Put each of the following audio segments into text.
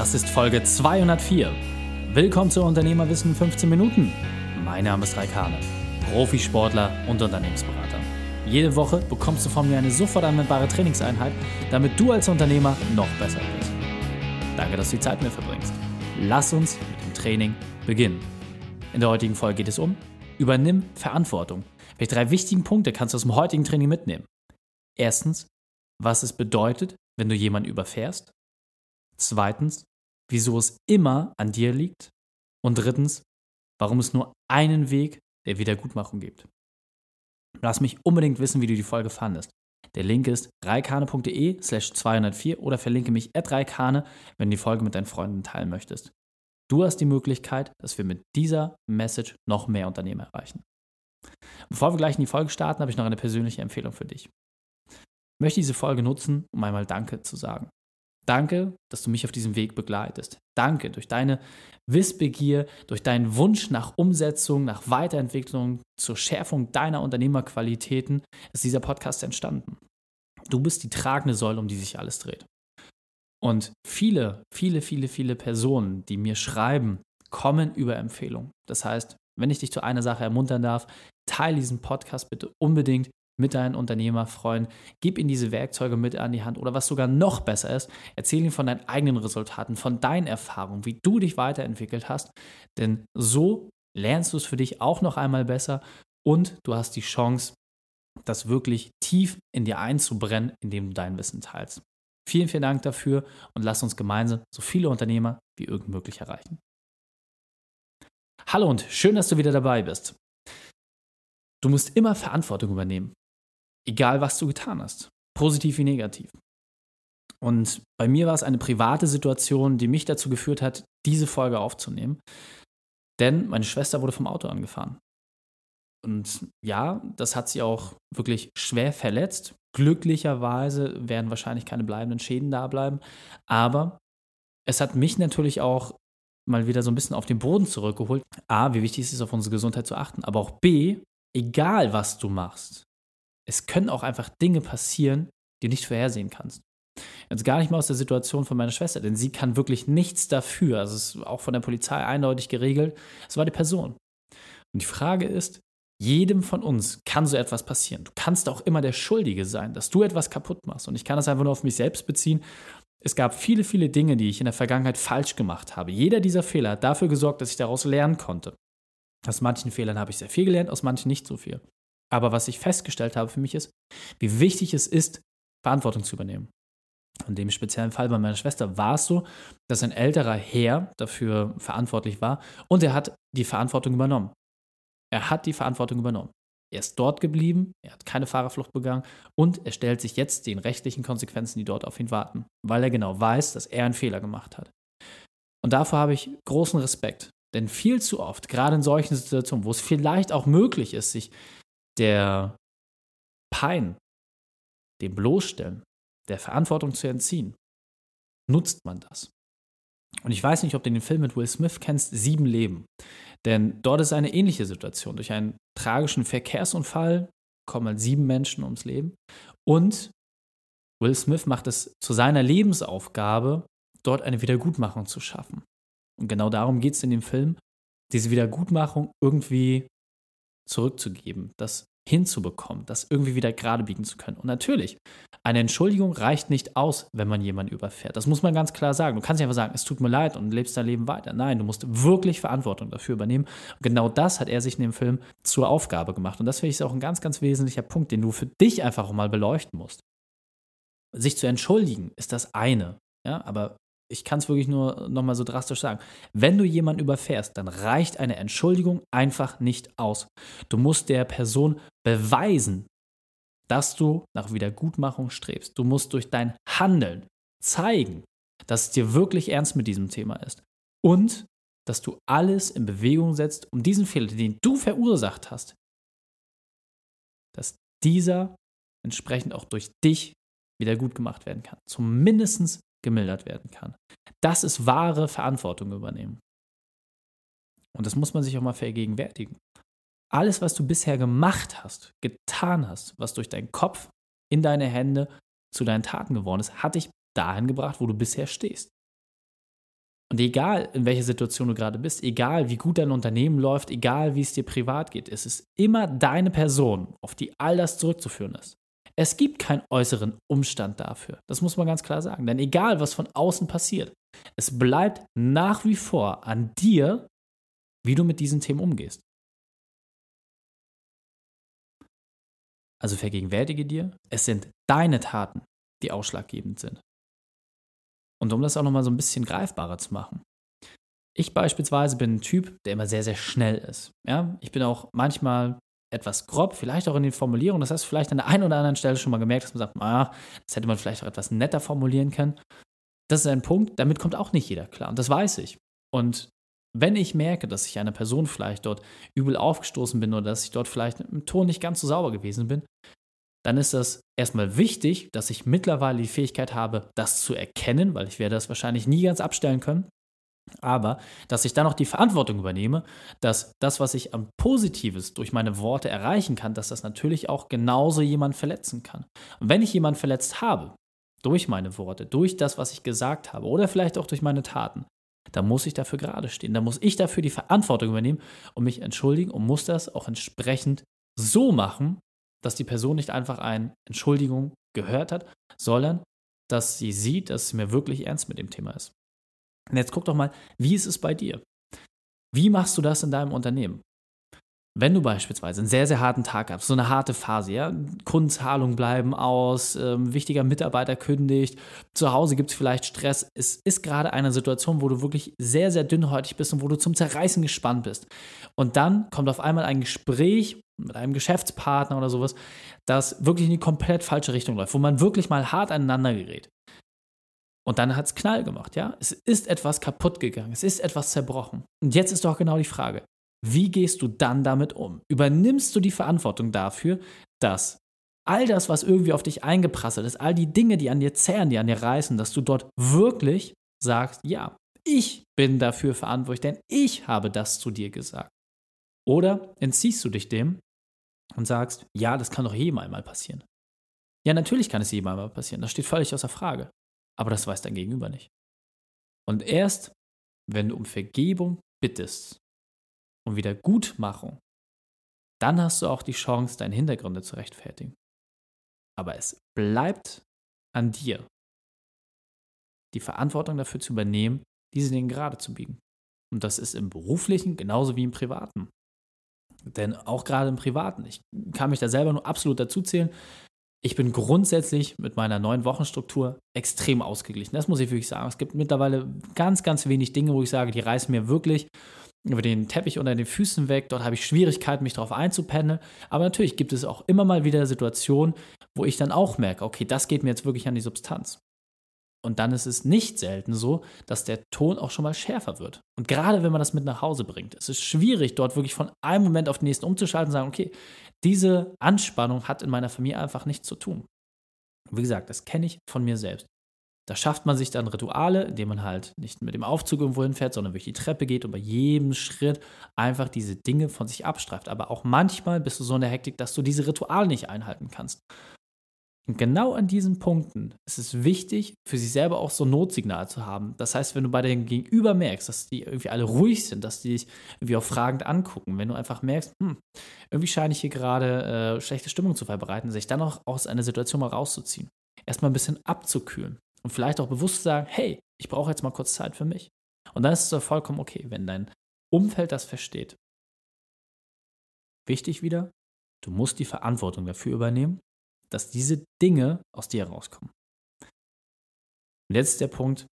Das ist Folge 204. Willkommen zu Unternehmerwissen 15 Minuten. Mein Name ist Raikane, Profisportler und Unternehmensberater. Jede Woche bekommst du von mir eine sofort anwendbare Trainingseinheit, damit du als Unternehmer noch besser wirst. Danke, dass du die Zeit mit mir verbringst. Lass uns mit dem Training beginnen. In der heutigen Folge geht es um Übernimm Verantwortung. Welche drei wichtigen Punkte kannst du aus dem heutigen Training mitnehmen? Erstens, was es bedeutet, wenn du jemanden überfährst. Zweitens, wieso es immer an dir liegt. Und drittens, warum es nur einen Weg der Wiedergutmachung gibt. Lass mich unbedingt wissen, wie du die Folge fandest. Der Link ist reikane.de slash 204 oder verlinke mich at reikane, wenn du die Folge mit deinen Freunden teilen möchtest. Du hast die Möglichkeit, dass wir mit dieser Message noch mehr Unternehmen erreichen. Bevor wir gleich in die Folge starten, habe ich noch eine persönliche Empfehlung für dich. Ich möchte diese Folge nutzen, um einmal Danke zu sagen. Danke, dass du mich auf diesem Weg begleitest. Danke durch deine Wissbegier, durch deinen Wunsch nach Umsetzung, nach Weiterentwicklung, zur Schärfung deiner Unternehmerqualitäten ist dieser Podcast entstanden. Du bist die tragende Säule, um die sich alles dreht. Und viele, viele, viele, viele Personen, die mir schreiben, kommen über Empfehlung. Das heißt, wenn ich dich zu einer Sache ermuntern darf, teile diesen Podcast bitte unbedingt mit deinen Unternehmerfreunden, gib ihnen diese Werkzeuge mit an die Hand oder was sogar noch besser ist, erzähl ihnen von deinen eigenen Resultaten, von deinen Erfahrungen, wie du dich weiterentwickelt hast, denn so lernst du es für dich auch noch einmal besser und du hast die Chance, das wirklich tief in dir einzubrennen, indem du dein Wissen teilst. Vielen, vielen Dank dafür und lass uns gemeinsam so viele Unternehmer wie irgend möglich erreichen. Hallo und schön, dass du wieder dabei bist. Du musst immer Verantwortung übernehmen. Egal, was du getan hast. Positiv wie negativ. Und bei mir war es eine private Situation, die mich dazu geführt hat, diese Folge aufzunehmen. Denn meine Schwester wurde vom Auto angefahren. Und ja, das hat sie auch wirklich schwer verletzt. Glücklicherweise werden wahrscheinlich keine bleibenden Schäden da bleiben. Aber es hat mich natürlich auch mal wieder so ein bisschen auf den Boden zurückgeholt. A, wie wichtig ist es, auf unsere Gesundheit zu achten. Aber auch B, egal was du machst, es können auch einfach Dinge passieren, die du nicht vorhersehen kannst. Jetzt gar nicht mal aus der Situation von meiner Schwester, denn sie kann wirklich nichts dafür. Also es ist auch von der Polizei eindeutig geregelt. Es war die Person. Und die Frage ist, jedem von uns kann so etwas passieren. Du kannst auch immer der Schuldige sein, dass du etwas kaputt machst. Und ich kann das einfach nur auf mich selbst beziehen. Es gab viele, viele Dinge, die ich in der Vergangenheit falsch gemacht habe. Jeder dieser Fehler hat dafür gesorgt, dass ich daraus lernen konnte. Aus manchen Fehlern habe ich sehr viel gelernt, aus manchen nicht so viel. Aber was ich festgestellt habe für mich ist, wie wichtig es ist, Verantwortung zu übernehmen. In dem speziellen Fall bei meiner Schwester war es so, dass ein älterer Herr dafür verantwortlich war und er hat die Verantwortung übernommen. Er hat die Verantwortung übernommen. Er ist dort geblieben, er hat keine Fahrerflucht begangen und er stellt sich jetzt den rechtlichen Konsequenzen, die dort auf ihn warten, weil er genau weiß, dass er einen Fehler gemacht hat. Und davor habe ich großen Respekt, denn viel zu oft, gerade in solchen Situationen, wo es vielleicht auch möglich ist, sich der Pein, dem Bloßstellen, der Verantwortung zu entziehen, nutzt man das. Und ich weiß nicht, ob du den Film mit Will Smith kennst, Sieben Leben. Denn dort ist eine ähnliche Situation. Durch einen tragischen Verkehrsunfall kommen halt sieben Menschen ums Leben. Und Will Smith macht es zu seiner Lebensaufgabe, dort eine Wiedergutmachung zu schaffen. Und genau darum geht es in dem Film, diese Wiedergutmachung irgendwie zurückzugeben, das hinzubekommen, das irgendwie wieder gerade biegen zu können. Und natürlich, eine Entschuldigung reicht nicht aus, wenn man jemanden überfährt. Das muss man ganz klar sagen. Du kannst nicht einfach sagen, es tut mir leid und lebst dein Leben weiter. Nein, du musst wirklich Verantwortung dafür übernehmen. Und genau das hat er sich in dem Film zur Aufgabe gemacht. Und das finde ich auch ein ganz, ganz wesentlicher Punkt, den du für dich einfach mal beleuchten musst. Sich zu entschuldigen ist das eine. Ja, aber ich kann es wirklich nur nochmal so drastisch sagen. Wenn du jemanden überfährst, dann reicht eine Entschuldigung einfach nicht aus. Du musst der Person beweisen, dass du nach Wiedergutmachung strebst. Du musst durch dein Handeln zeigen, dass es dir wirklich ernst mit diesem Thema ist. Und dass du alles in Bewegung setzt, um diesen Fehler, den du verursacht hast, dass dieser entsprechend auch durch dich wieder gut gemacht werden kann. Zumindest gemildert werden kann. Das ist wahre Verantwortung übernehmen. Und das muss man sich auch mal vergegenwärtigen. Alles, was du bisher gemacht hast, getan hast, was durch deinen Kopf in deine Hände zu deinen Taten geworden ist, hat dich dahin gebracht, wo du bisher stehst. Und egal, in welcher Situation du gerade bist, egal, wie gut dein Unternehmen läuft, egal, wie es dir privat geht, es ist immer deine Person, auf die all das zurückzuführen ist. Es gibt keinen äußeren Umstand dafür. Das muss man ganz klar sagen. Denn egal, was von außen passiert, es bleibt nach wie vor an dir, wie du mit diesen Themen umgehst. Also vergegenwärtige dir, es sind deine Taten, die ausschlaggebend sind. Und um das auch nochmal so ein bisschen greifbarer zu machen. Ich beispielsweise bin ein Typ, der immer sehr, sehr schnell ist. Ja? Ich bin auch manchmal etwas grob, vielleicht auch in den Formulierungen. Das heißt, vielleicht an der einen oder anderen Stelle schon mal gemerkt, dass man sagt, ah, das hätte man vielleicht auch etwas netter formulieren können. Das ist ein Punkt, damit kommt auch nicht jeder klar. Und das weiß ich. Und wenn ich merke, dass ich einer Person vielleicht dort übel aufgestoßen bin oder dass ich dort vielleicht im Ton nicht ganz so sauber gewesen bin, dann ist das erstmal wichtig, dass ich mittlerweile die Fähigkeit habe, das zu erkennen, weil ich werde das wahrscheinlich nie ganz abstellen können. Aber dass ich dann auch die Verantwortung übernehme, dass das, was ich am Positives durch meine Worte erreichen kann, dass das natürlich auch genauso jemand verletzen kann. Und wenn ich jemanden verletzt habe, durch meine Worte, durch das, was ich gesagt habe oder vielleicht auch durch meine Taten, dann muss ich dafür gerade stehen. Dann muss ich dafür die Verantwortung übernehmen und mich entschuldigen und muss das auch entsprechend so machen, dass die Person nicht einfach eine Entschuldigung gehört hat, sondern dass sie sieht, dass es mir wirklich ernst mit dem Thema ist. Und jetzt guck doch mal, wie ist es bei dir? Wie machst du das in deinem Unternehmen? Wenn du beispielsweise einen sehr, sehr harten Tag hast, so eine harte Phase, ja, Kundenzahlungen bleiben aus, ähm, wichtiger Mitarbeiter kündigt, zu Hause gibt es vielleicht Stress, es ist gerade eine Situation, wo du wirklich sehr, sehr dünnhäutig bist und wo du zum Zerreißen gespannt bist. Und dann kommt auf einmal ein Gespräch mit einem Geschäftspartner oder sowas, das wirklich in die komplett falsche Richtung läuft, wo man wirklich mal hart aneinander gerät. Und dann hat es Knall gemacht, ja. Es ist etwas kaputt gegangen, es ist etwas zerbrochen. Und jetzt ist doch genau die Frage, wie gehst du dann damit um? Übernimmst du die Verantwortung dafür, dass all das, was irgendwie auf dich eingeprasselt ist, all die Dinge, die an dir zehren, die an dir reißen, dass du dort wirklich sagst, ja, ich bin dafür verantwortlich, denn ich habe das zu dir gesagt. Oder entziehst du dich dem und sagst, ja, das kann doch jedem einmal passieren. Ja, natürlich kann es jedem einmal passieren, das steht völlig außer Frage. Aber das weiß dein Gegenüber nicht. Und erst, wenn du um Vergebung bittest und Wiedergutmachung, dann hast du auch die Chance, deine Hintergründe zu rechtfertigen. Aber es bleibt an dir, die Verantwortung dafür zu übernehmen, diese Dinge gerade zu biegen. Und das ist im beruflichen genauso wie im privaten. Denn auch gerade im Privaten, ich kann mich da selber nur absolut dazu zählen, ich bin grundsätzlich mit meiner neuen Wochenstruktur extrem ausgeglichen. Das muss ich wirklich sagen. Es gibt mittlerweile ganz, ganz wenig Dinge, wo ich sage, die reißen mir wirklich über den Teppich unter den Füßen weg. Dort habe ich Schwierigkeiten, mich darauf einzupendeln. Aber natürlich gibt es auch immer mal wieder Situationen, wo ich dann auch merke, okay, das geht mir jetzt wirklich an die Substanz. Und dann ist es nicht selten so, dass der Ton auch schon mal schärfer wird. Und gerade wenn man das mit nach Hause bringt, es ist schwierig, dort wirklich von einem Moment auf den nächsten umzuschalten und sagen, okay, diese Anspannung hat in meiner Familie einfach nichts zu tun. Wie gesagt, das kenne ich von mir selbst. Da schafft man sich dann Rituale, indem man halt nicht mit dem Aufzug irgendwo hinfährt, sondern durch die Treppe geht und bei jedem Schritt einfach diese Dinge von sich abstreift. Aber auch manchmal bist du so in der Hektik, dass du diese Rituale nicht einhalten kannst. Und genau an diesen Punkten ist es wichtig, für sich selber auch so ein Notsignal zu haben. Das heißt, wenn du bei deinem Gegenüber merkst, dass die irgendwie alle ruhig sind, dass die dich irgendwie auch fragend angucken, wenn du einfach merkst, hm, irgendwie scheine ich hier gerade äh, schlechte Stimmung zu verbreiten, sich dann auch aus einer Situation mal rauszuziehen. Erstmal ein bisschen abzukühlen und vielleicht auch bewusst zu sagen, hey, ich brauche jetzt mal kurz Zeit für mich. Und dann ist es doch vollkommen okay, wenn dein Umfeld das versteht. Wichtig wieder, du musst die Verantwortung dafür übernehmen dass diese Dinge aus dir herauskommen. Und jetzt der Punkt,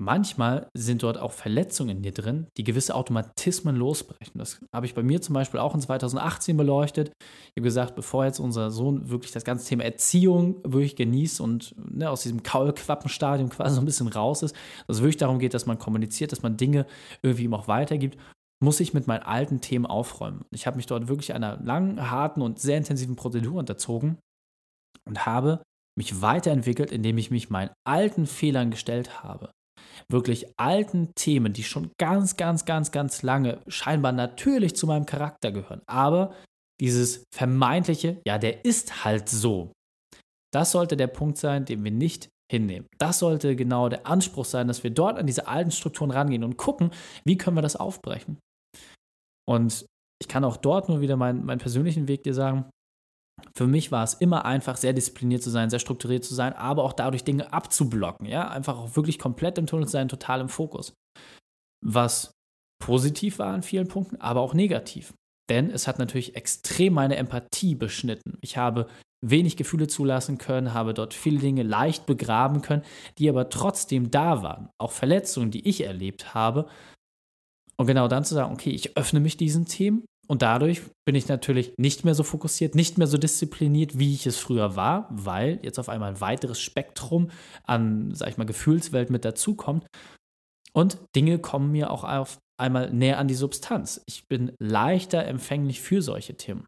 manchmal sind dort auch Verletzungen in dir drin, die gewisse Automatismen losbrechen. Das habe ich bei mir zum Beispiel auch in 2018 beleuchtet. Ich habe gesagt, bevor jetzt unser Sohn wirklich das ganze Thema Erziehung wirklich genießt und ne, aus diesem Kaulquappenstadium quasi so ein bisschen raus ist, dass es wirklich darum geht, dass man kommuniziert, dass man Dinge irgendwie ihm auch weitergibt, muss ich mit meinen alten Themen aufräumen. Ich habe mich dort wirklich einer langen, harten und sehr intensiven Prozedur unterzogen, und habe mich weiterentwickelt, indem ich mich meinen alten Fehlern gestellt habe. Wirklich alten Themen, die schon ganz, ganz, ganz, ganz lange scheinbar natürlich zu meinem Charakter gehören. Aber dieses vermeintliche, ja, der ist halt so. Das sollte der Punkt sein, den wir nicht hinnehmen. Das sollte genau der Anspruch sein, dass wir dort an diese alten Strukturen rangehen und gucken, wie können wir das aufbrechen. Und ich kann auch dort nur wieder meinen, meinen persönlichen Weg dir sagen, für mich war es immer einfach, sehr diszipliniert zu sein, sehr strukturiert zu sein, aber auch dadurch Dinge abzublocken. Ja, einfach auch wirklich komplett im Tunnel zu sein, total im Fokus. Was positiv war an vielen Punkten, aber auch negativ. Denn es hat natürlich extrem meine Empathie beschnitten. Ich habe wenig Gefühle zulassen können, habe dort viele Dinge leicht begraben können, die aber trotzdem da waren. Auch Verletzungen, die ich erlebt habe. Und genau dann zu sagen, okay, ich öffne mich diesen Themen und dadurch bin ich natürlich nicht mehr so fokussiert, nicht mehr so diszipliniert, wie ich es früher war, weil jetzt auf einmal ein weiteres Spektrum an, sag ich mal, Gefühlswelt mit dazukommt. Und Dinge kommen mir auch auf einmal näher an die Substanz. Ich bin leichter empfänglich für solche Themen.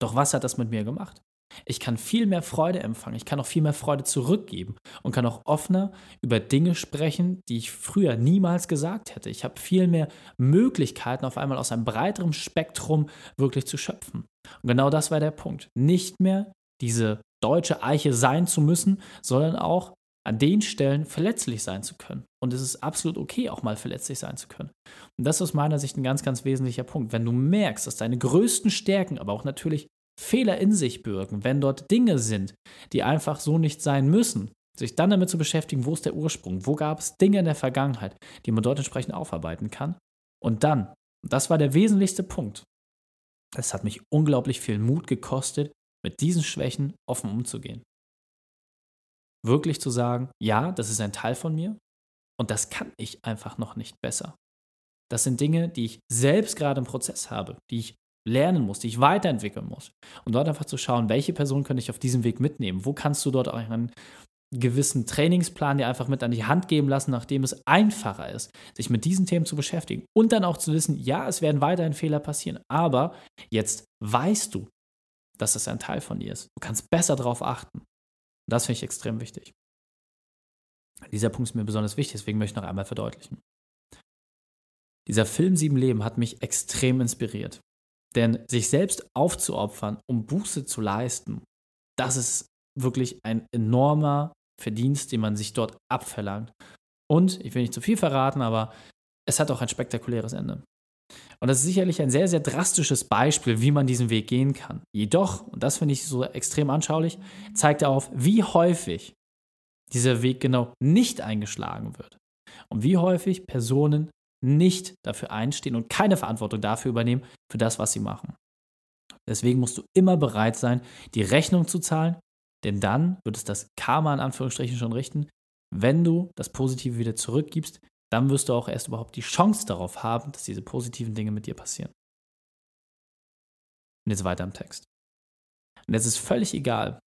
Doch was hat das mit mir gemacht? Ich kann viel mehr Freude empfangen, ich kann auch viel mehr Freude zurückgeben und kann auch offener über Dinge sprechen, die ich früher niemals gesagt hätte. Ich habe viel mehr Möglichkeiten, auf einmal aus einem breiteren Spektrum wirklich zu schöpfen. Und genau das war der Punkt. Nicht mehr diese deutsche Eiche sein zu müssen, sondern auch an den Stellen verletzlich sein zu können. Und es ist absolut okay, auch mal verletzlich sein zu können. Und das ist aus meiner Sicht ein ganz, ganz wesentlicher Punkt. Wenn du merkst, dass deine größten Stärken, aber auch natürlich Fehler in sich bürgen, wenn dort Dinge sind, die einfach so nicht sein müssen, sich dann damit zu beschäftigen, wo ist der Ursprung, wo gab es Dinge in der Vergangenheit, die man dort entsprechend aufarbeiten kann. Und dann, das war der wesentlichste Punkt, es hat mich unglaublich viel Mut gekostet, mit diesen Schwächen offen umzugehen. Wirklich zu sagen, ja, das ist ein Teil von mir und das kann ich einfach noch nicht besser. Das sind Dinge, die ich selbst gerade im Prozess habe, die ich lernen muss, die ich weiterentwickeln muss. Und dort einfach zu schauen, welche Person könnte ich auf diesem Weg mitnehmen? Wo kannst du dort auch einen gewissen Trainingsplan dir einfach mit an die Hand geben lassen, nachdem es einfacher ist, sich mit diesen Themen zu beschäftigen und dann auch zu wissen, ja, es werden weiterhin Fehler passieren, aber jetzt weißt du, dass das ein Teil von dir ist. Du kannst besser darauf achten. Und das finde ich extrem wichtig. Dieser Punkt ist mir besonders wichtig, deswegen möchte ich noch einmal verdeutlichen. Dieser Film Sieben Leben hat mich extrem inspiriert. Denn sich selbst aufzuopfern, um Buße zu leisten, das ist wirklich ein enormer Verdienst, den man sich dort abverlangt. Und, ich will nicht zu viel verraten, aber es hat auch ein spektakuläres Ende. Und das ist sicherlich ein sehr, sehr drastisches Beispiel, wie man diesen Weg gehen kann. Jedoch, und das finde ich so extrem anschaulich, zeigt er auf, wie häufig dieser Weg genau nicht eingeschlagen wird. Und wie häufig Personen nicht dafür einstehen und keine Verantwortung dafür übernehmen, für das, was sie machen. Deswegen musst du immer bereit sein, die Rechnung zu zahlen, denn dann wird es das Karma in Anführungsstrichen schon richten. Wenn du das Positive wieder zurückgibst, dann wirst du auch erst überhaupt die Chance darauf haben, dass diese positiven Dinge mit dir passieren. Und jetzt weiter im Text. Und jetzt ist völlig egal,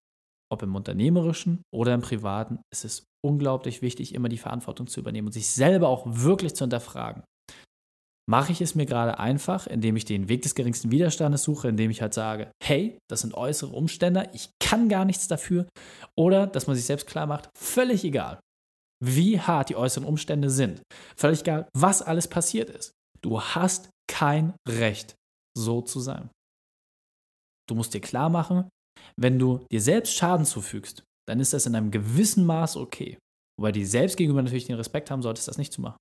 ob im unternehmerischen oder im privaten, es ist unglaublich wichtig, immer die Verantwortung zu übernehmen und sich selber auch wirklich zu hinterfragen. Mache ich es mir gerade einfach, indem ich den Weg des geringsten Widerstandes suche, indem ich halt sage, hey, das sind äußere Umstände, ich kann gar nichts dafür. Oder dass man sich selbst klar macht, völlig egal, wie hart die äußeren Umstände sind. Völlig egal, was alles passiert ist. Du hast kein Recht, so zu sein. Du musst dir klar machen, wenn du dir selbst Schaden zufügst, dann ist das in einem gewissen Maß okay. Wobei die selbst gegenüber natürlich den Respekt haben solltest, das nicht zu machen.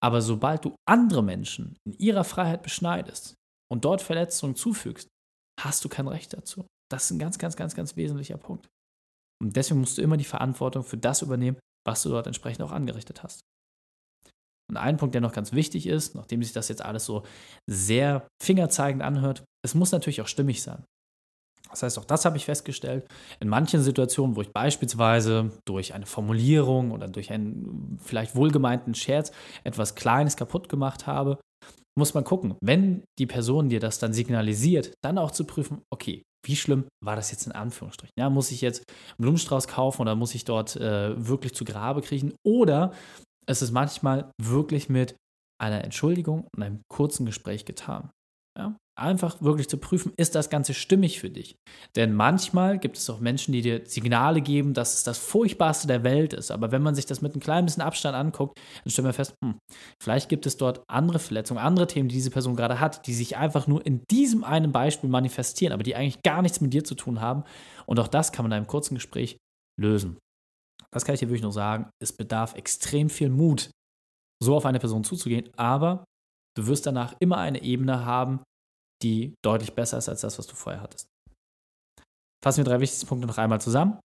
Aber sobald du andere Menschen in ihrer Freiheit beschneidest und dort Verletzungen zufügst, hast du kein Recht dazu. Das ist ein ganz, ganz, ganz, ganz wesentlicher Punkt. Und deswegen musst du immer die Verantwortung für das übernehmen, was du dort entsprechend auch angerichtet hast. Und ein Punkt, der noch ganz wichtig ist, nachdem sich das jetzt alles so sehr fingerzeigend anhört, es muss natürlich auch stimmig sein. Das heißt, auch das habe ich festgestellt. In manchen Situationen, wo ich beispielsweise durch eine Formulierung oder durch einen vielleicht wohlgemeinten Scherz etwas Kleines kaputt gemacht habe, muss man gucken, wenn die Person dir das dann signalisiert, dann auch zu prüfen, okay, wie schlimm war das jetzt in Anführungsstrichen? Ja, muss ich jetzt einen Blumenstrauß kaufen oder muss ich dort äh, wirklich zu Grabe kriechen? Oder es ist manchmal wirklich mit einer Entschuldigung und einem kurzen Gespräch getan. Ja? Einfach wirklich zu prüfen, ist das Ganze stimmig für dich? Denn manchmal gibt es auch Menschen, die dir Signale geben, dass es das Furchtbarste der Welt ist. Aber wenn man sich das mit einem kleinen bisschen Abstand anguckt, dann stellt man fest, hm, vielleicht gibt es dort andere Verletzungen, andere Themen, die diese Person gerade hat, die sich einfach nur in diesem einen Beispiel manifestieren, aber die eigentlich gar nichts mit dir zu tun haben. Und auch das kann man in einem kurzen Gespräch lösen. das kann ich dir wirklich nur sagen, es bedarf extrem viel Mut, so auf eine Person zuzugehen, aber du wirst danach immer eine Ebene haben, die deutlich besser ist als das, was du vorher hattest. Fassen wir drei wichtigste Punkte noch einmal zusammen.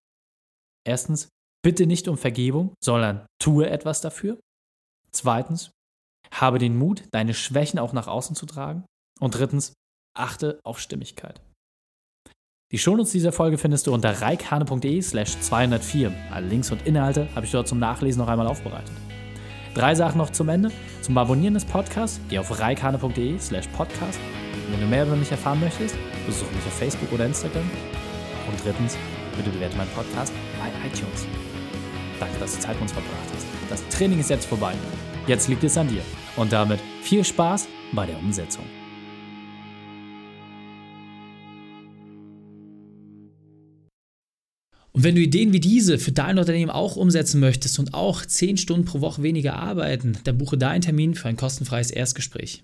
Erstens, bitte nicht um Vergebung, sondern tue etwas dafür. Zweitens, habe den Mut, deine Schwächen auch nach außen zu tragen. Und drittens, achte auf Stimmigkeit. Die Shownotes dieser Folge findest du unter reikhane.de slash 204. Alle Links und Inhalte habe ich dort zum Nachlesen noch einmal aufbereitet. Drei Sachen noch zum Ende. Zum Abonnieren des Podcasts, geh auf reikhane.de slash podcast. Wenn du mehr über mich erfahren möchtest, besuche mich auf Facebook oder Instagram. Und drittens, bitte bewerte meinen Podcast bei iTunes. Danke, dass du Zeit mit uns verbracht hast. Das Training ist jetzt vorbei. Jetzt liegt es an dir. Und damit viel Spaß bei der Umsetzung. Und wenn du Ideen wie diese für dein Unternehmen auch umsetzen möchtest und auch 10 Stunden pro Woche weniger arbeiten, dann buche deinen Termin für ein kostenfreies Erstgespräch.